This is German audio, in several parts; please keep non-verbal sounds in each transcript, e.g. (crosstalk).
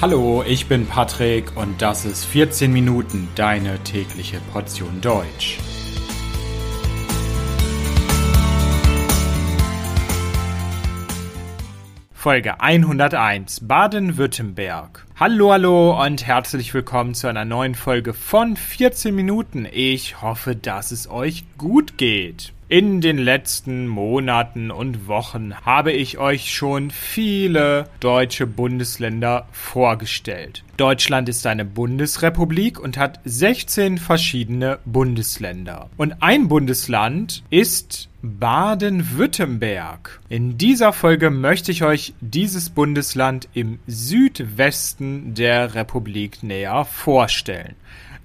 Hallo, ich bin Patrick und das ist 14 Minuten deine tägliche Portion Deutsch. Folge 101 Baden-Württemberg. Hallo, hallo und herzlich willkommen zu einer neuen Folge von 14 Minuten. Ich hoffe, dass es euch gut geht. In den letzten Monaten und Wochen habe ich euch schon viele deutsche Bundesländer vorgestellt. Deutschland ist eine Bundesrepublik und hat 16 verschiedene Bundesländer. Und ein Bundesland ist Baden-Württemberg. In dieser Folge möchte ich euch dieses Bundesland im Südwesten der Republik näher vorstellen.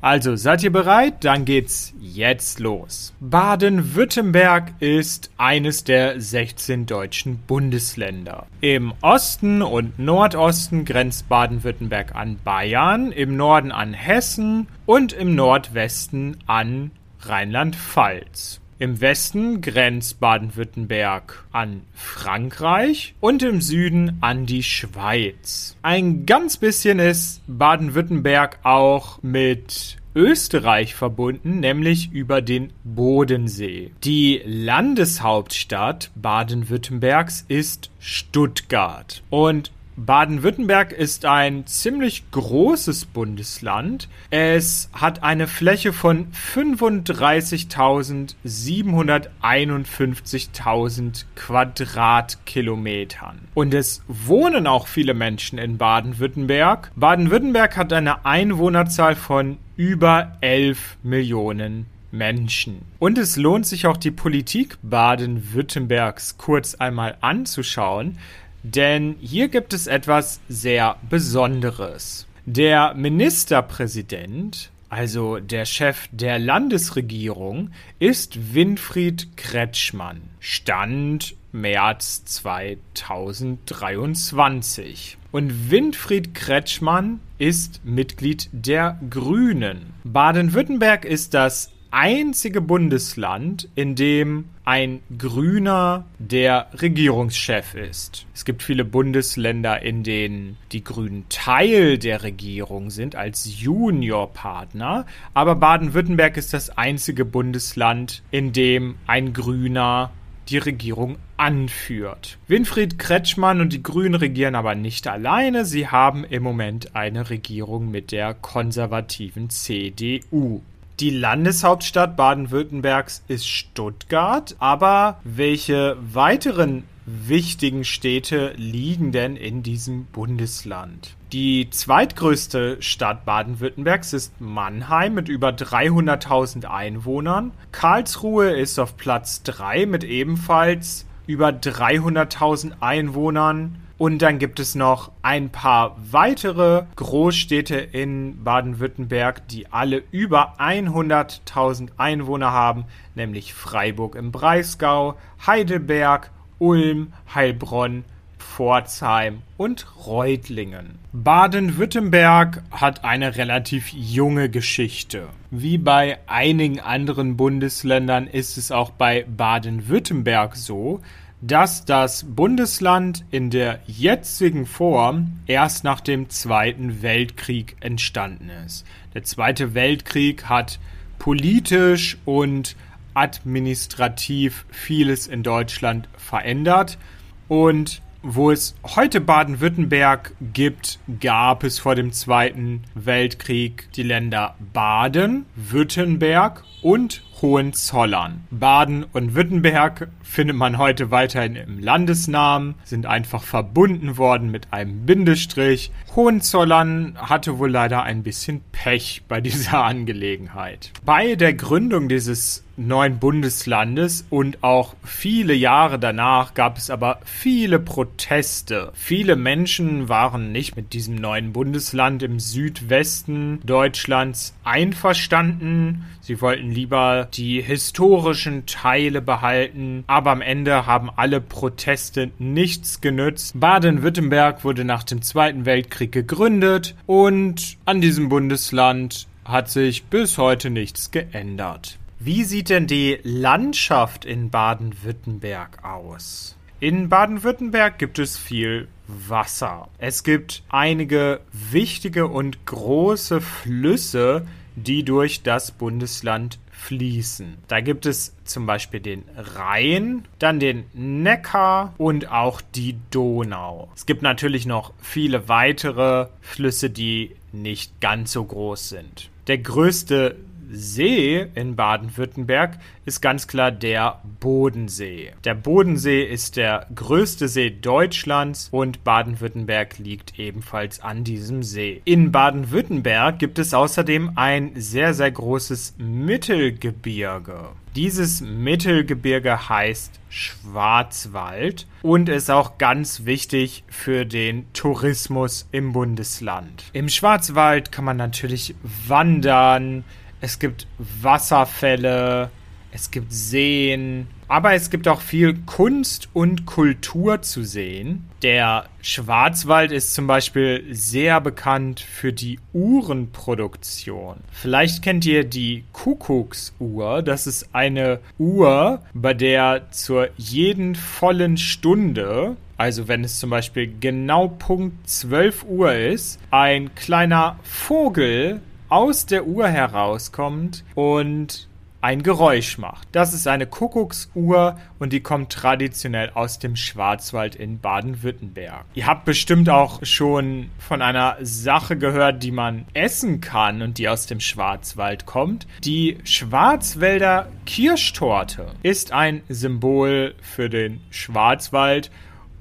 Also, seid ihr bereit? Dann geht's jetzt los. Baden-Württemberg ist eines der 16 deutschen Bundesländer. Im Osten und Nordosten grenzt Baden-Württemberg an Bayern, im Norden an Hessen und im Nordwesten an Rheinland-Pfalz. Im Westen grenzt Baden-Württemberg an Frankreich und im Süden an die Schweiz. Ein ganz bisschen ist Baden-Württemberg auch mit Österreich verbunden, nämlich über den Bodensee. Die Landeshauptstadt Baden-Württembergs ist Stuttgart. Und Baden-Württemberg ist ein ziemlich großes Bundesland. Es hat eine Fläche von 35.751.000 Quadratkilometern. Und es wohnen auch viele Menschen in Baden-Württemberg. Baden-Württemberg hat eine Einwohnerzahl von über 11 Millionen Menschen. Und es lohnt sich auch die Politik Baden-Württembergs kurz einmal anzuschauen, denn hier gibt es etwas sehr Besonderes. Der Ministerpräsident, also der Chef der Landesregierung, ist Winfried Kretschmann. Stand März 2023. Und Winfried Kretschmann ist Mitglied der Grünen. Baden-Württemberg ist das einzige Bundesland, in dem ein Grüner der Regierungschef ist. Es gibt viele Bundesländer, in denen die Grünen Teil der Regierung sind als Juniorpartner, aber Baden-Württemberg ist das einzige Bundesland, in dem ein Grüner die Regierung anführt. Winfried Kretschmann und die Grünen regieren aber nicht alleine, sie haben im Moment eine Regierung mit der konservativen CDU. Die Landeshauptstadt Baden-Württembergs ist Stuttgart, aber welche weiteren wichtigen Städte liegen denn in diesem Bundesland? Die zweitgrößte Stadt Baden-Württembergs ist Mannheim mit über 300.000 Einwohnern. Karlsruhe ist auf Platz 3 mit ebenfalls über 300.000 Einwohnern. Und dann gibt es noch ein paar weitere Großstädte in Baden-Württemberg, die alle über 100.000 Einwohner haben, nämlich Freiburg im Breisgau, Heidelberg, Ulm, Heilbronn, Pforzheim und Reutlingen. Baden-Württemberg hat eine relativ junge Geschichte. Wie bei einigen anderen Bundesländern ist es auch bei Baden-Württemberg so, dass das Bundesland in der jetzigen Form erst nach dem Zweiten Weltkrieg entstanden ist. Der Zweite Weltkrieg hat politisch und administrativ vieles in Deutschland verändert und wo es heute Baden-Württemberg gibt, gab es vor dem Zweiten Weltkrieg die Länder Baden, Württemberg und Hohenzollern. Baden und Württemberg findet man heute weiterhin im Landesnamen, sind einfach verbunden worden mit einem Bindestrich. Hohenzollern hatte wohl leider ein bisschen Pech bei dieser (laughs) Angelegenheit. Bei der Gründung dieses neuen Bundeslandes und auch viele Jahre danach gab es aber viele Proteste. Viele Menschen waren nicht mit diesem neuen Bundesland im Südwesten Deutschlands einverstanden. Sie wollten lieber die historischen Teile behalten, aber am Ende haben alle Proteste nichts genützt. Baden-Württemberg wurde nach dem Zweiten Weltkrieg gegründet und an diesem Bundesland hat sich bis heute nichts geändert. Wie sieht denn die Landschaft in Baden-Württemberg aus? In Baden-Württemberg gibt es viel Wasser. Es gibt einige wichtige und große Flüsse, die durch das Bundesland fließen. Da gibt es zum Beispiel den Rhein, dann den Neckar und auch die Donau. Es gibt natürlich noch viele weitere Flüsse, die nicht ganz so groß sind. Der größte See in Baden-Württemberg ist ganz klar der Bodensee. Der Bodensee ist der größte See Deutschlands und Baden-Württemberg liegt ebenfalls an diesem See. In Baden-Württemberg gibt es außerdem ein sehr, sehr großes Mittelgebirge. Dieses Mittelgebirge heißt Schwarzwald und ist auch ganz wichtig für den Tourismus im Bundesland. Im Schwarzwald kann man natürlich wandern, es gibt Wasserfälle, es gibt Seen, aber es gibt auch viel Kunst und Kultur zu sehen. Der Schwarzwald ist zum Beispiel sehr bekannt für die Uhrenproduktion. Vielleicht kennt ihr die Kuckucksuhr. Das ist eine Uhr, bei der zur jeden vollen Stunde also wenn es zum Beispiel genau Punkt 12 Uhr ist, ein kleiner Vogel aus der Uhr herauskommt und ein Geräusch macht. Das ist eine Kuckucksuhr und die kommt traditionell aus dem Schwarzwald in Baden-Württemberg. Ihr habt bestimmt auch schon von einer Sache gehört, die man essen kann und die aus dem Schwarzwald kommt. Die Schwarzwälder Kirschtorte ist ein Symbol für den Schwarzwald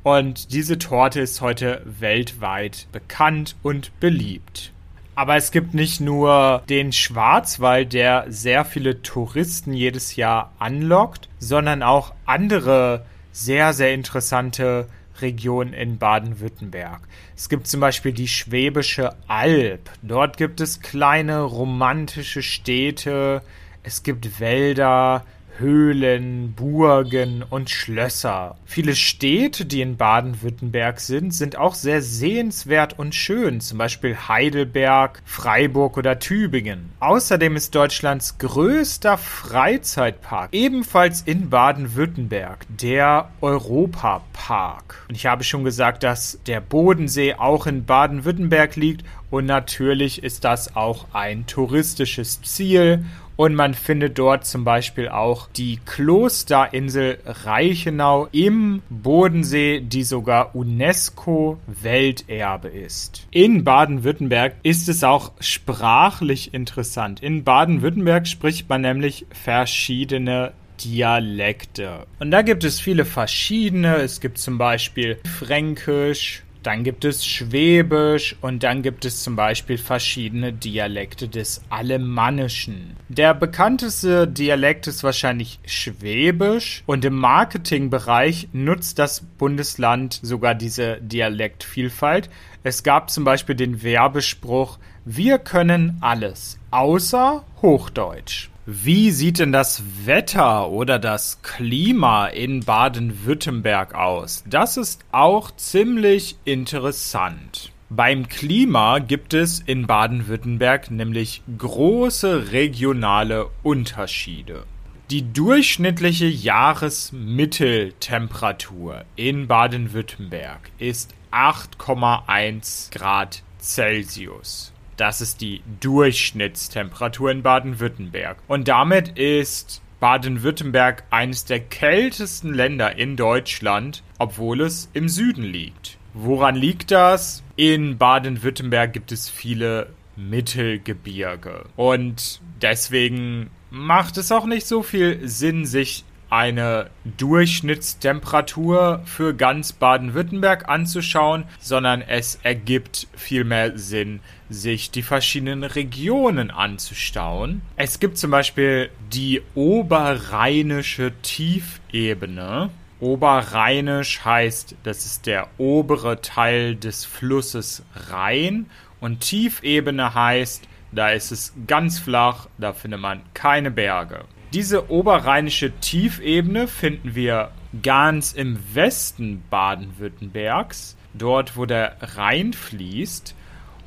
und diese Torte ist heute weltweit bekannt und beliebt. Aber es gibt nicht nur den Schwarzwald, der sehr viele Touristen jedes Jahr anlockt, sondern auch andere sehr, sehr interessante Regionen in Baden-Württemberg. Es gibt zum Beispiel die Schwäbische Alb. Dort gibt es kleine romantische Städte. Es gibt Wälder, Höhlen, Burgen und Schlösser. Viele Städte, die in Baden-Württemberg sind, sind auch sehr sehenswert und schön, zum Beispiel Heidelberg, Freiburg oder Tübingen. Außerdem ist Deutschlands größter Freizeitpark ebenfalls in Baden-Württemberg, der Europapark. Und ich habe schon gesagt, dass der Bodensee auch in Baden-Württemberg liegt und natürlich ist das auch ein touristisches Ziel und man findet dort zum Beispiel auch die Klosterinsel Reichenau im Bodensee, die sogar UNESCO-Welterbe ist. In Baden-Württemberg ist es auch sprachlich interessant. In Baden-Württemberg spricht man nämlich verschiedene Dialekte. Und da gibt es viele verschiedene. Es gibt zum Beispiel Fränkisch, dann gibt es Schwäbisch und dann gibt es zum Beispiel verschiedene Dialekte des Alemannischen. Der bekannteste Dialekt ist wahrscheinlich Schwäbisch und im Marketingbereich nutzt das Bundesland sogar diese Dialektvielfalt. Es gab zum Beispiel den Werbespruch, wir können alles, außer Hochdeutsch. Wie sieht denn das Wetter oder das Klima in Baden-Württemberg aus? Das ist auch ziemlich interessant. Beim Klima gibt es in Baden-Württemberg nämlich große regionale Unterschiede. Die durchschnittliche Jahresmitteltemperatur in Baden-Württemberg ist 8,1 Grad Celsius. Das ist die Durchschnittstemperatur in Baden-Württemberg. Und damit ist Baden-Württemberg eines der kältesten Länder in Deutschland, obwohl es im Süden liegt. Woran liegt das? In Baden-Württemberg gibt es viele Mittelgebirge. Und deswegen macht es auch nicht so viel Sinn, sich eine Durchschnittstemperatur für ganz Baden-Württemberg anzuschauen, sondern es ergibt viel mehr Sinn, sich die verschiedenen Regionen anzustauen. Es gibt zum Beispiel die oberrheinische Tiefebene. Oberrheinisch heißt, das ist der obere Teil des Flusses Rhein und Tiefebene heißt, da ist es ganz flach, da findet man keine Berge. Diese oberrheinische Tiefebene finden wir ganz im Westen Baden-Württembergs, dort wo der Rhein fließt.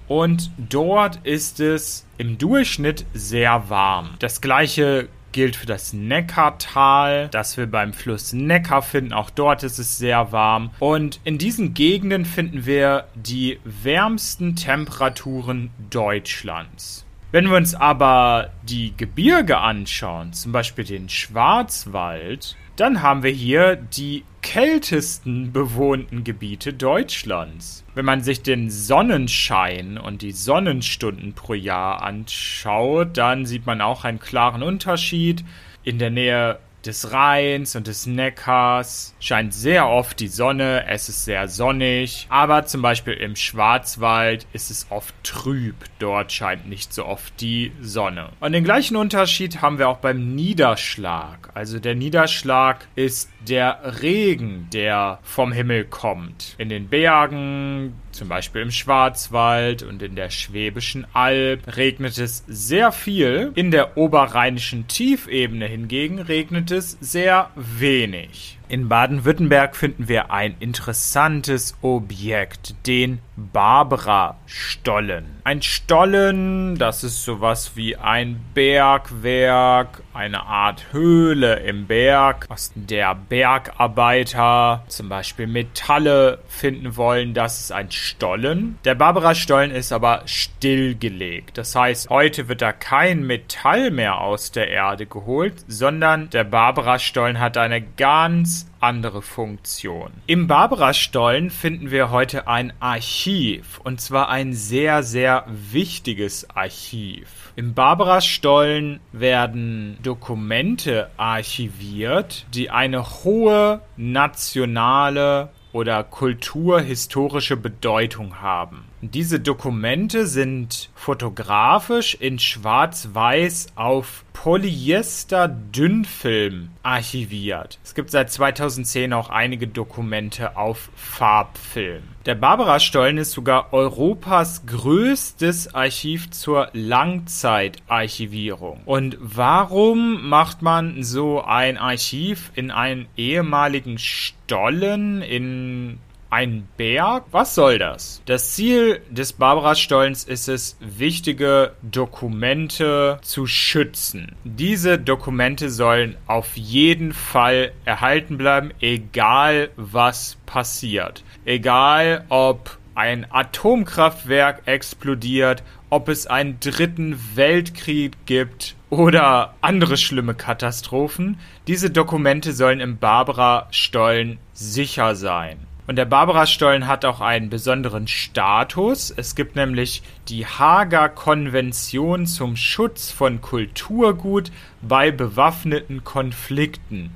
Und dort ist es im Durchschnitt sehr warm. Das gleiche gilt für das Neckartal, das wir beim Fluss Neckar finden. Auch dort ist es sehr warm. Und in diesen Gegenden finden wir die wärmsten Temperaturen Deutschlands. Wenn wir uns aber die Gebirge anschauen, zum Beispiel den Schwarzwald, dann haben wir hier die kältesten bewohnten Gebiete Deutschlands. Wenn man sich den Sonnenschein und die Sonnenstunden pro Jahr anschaut, dann sieht man auch einen klaren Unterschied. In der Nähe des Rheins und des Neckars scheint sehr oft die Sonne, es ist sehr sonnig, aber zum Beispiel im Schwarzwald ist es oft trüb, dort scheint nicht so oft die Sonne. Und den gleichen Unterschied haben wir auch beim Niederschlag. Also der Niederschlag ist der Regen, der vom Himmel kommt. In den Bergen, zum Beispiel im Schwarzwald und in der Schwäbischen Alb regnet es sehr viel. In der oberrheinischen Tiefebene hingegen regnet es sehr wenig. In Baden-Württemberg finden wir ein interessantes Objekt, den Barbara-Stollen. Ein Stollen, das ist sowas wie ein Bergwerk, eine Art Höhle im Berg, aus der Bergarbeiter zum Beispiel Metalle finden wollen. Das ist ein Stollen. Der Barbara-Stollen ist aber stillgelegt. Das heißt, heute wird da kein Metall mehr aus der Erde geholt, sondern der Barbara-Stollen hat eine ganz andere Funktion. Im Barbara-Stollen finden wir heute ein Archiv und zwar ein sehr, sehr wichtiges Archiv. Im Barbara-Stollen werden Dokumente archiviert, die eine hohe nationale oder kulturhistorische Bedeutung haben. Diese Dokumente sind fotografisch in Schwarz-Weiß auf Polyester-Dünnfilm archiviert. Es gibt seit 2010 auch einige Dokumente auf Farbfilm. Der Barbara-Stollen ist sogar Europas größtes Archiv zur Langzeitarchivierung. Und warum macht man so ein Archiv in einen ehemaligen Stollen in ein Berg? Was soll das? Das Ziel des Barbara-Stollens ist es, wichtige Dokumente zu schützen. Diese Dokumente sollen auf jeden Fall erhalten bleiben, egal was passiert. Egal ob ein Atomkraftwerk explodiert, ob es einen dritten Weltkrieg gibt oder andere schlimme Katastrophen. Diese Dokumente sollen im Barbara-Stollen sicher sein. Und der Barbara-Stollen hat auch einen besonderen Status. Es gibt nämlich die Hager Konvention zum Schutz von Kulturgut bei bewaffneten Konflikten.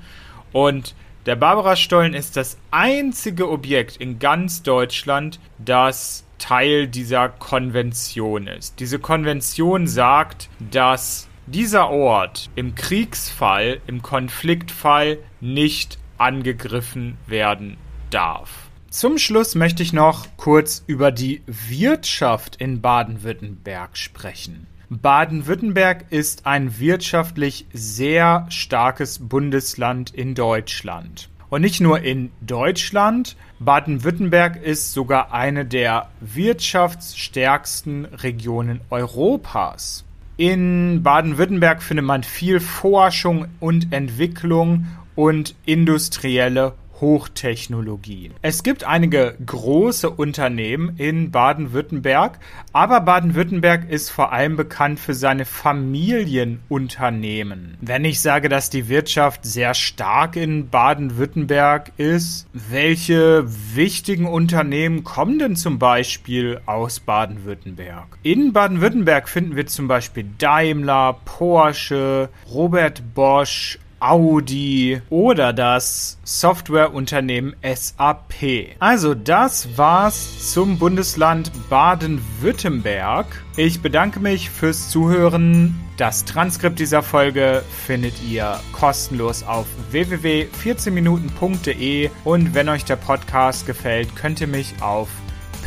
Und der Barbara-Stollen ist das einzige Objekt in ganz Deutschland, das Teil dieser Konvention ist. Diese Konvention sagt, dass dieser Ort im Kriegsfall, im Konfliktfall nicht angegriffen werden darf. Zum Schluss möchte ich noch kurz über die Wirtschaft in Baden-Württemberg sprechen. Baden-Württemberg ist ein wirtschaftlich sehr starkes Bundesland in Deutschland. Und nicht nur in Deutschland, Baden-Württemberg ist sogar eine der wirtschaftsstärksten Regionen Europas. In Baden-Württemberg findet man viel Forschung und Entwicklung und industrielle Hochtechnologie. Es gibt einige große Unternehmen in Baden-Württemberg, aber Baden-Württemberg ist vor allem bekannt für seine Familienunternehmen. Wenn ich sage, dass die Wirtschaft sehr stark in Baden-Württemberg ist, welche wichtigen Unternehmen kommen denn zum Beispiel aus Baden-Württemberg? In Baden-Württemberg finden wir zum Beispiel Daimler, Porsche, Robert Bosch, Audi oder das Softwareunternehmen SAP. Also das war's zum Bundesland Baden-Württemberg. Ich bedanke mich fürs Zuhören. Das Transkript dieser Folge findet ihr kostenlos auf www.14minuten.de und wenn euch der Podcast gefällt, könnt ihr mich auf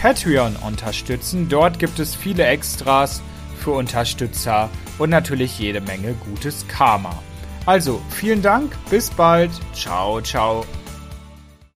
Patreon unterstützen. Dort gibt es viele Extras für Unterstützer und natürlich jede Menge gutes Karma. Also, vielen Dank, bis bald, ciao, ciao.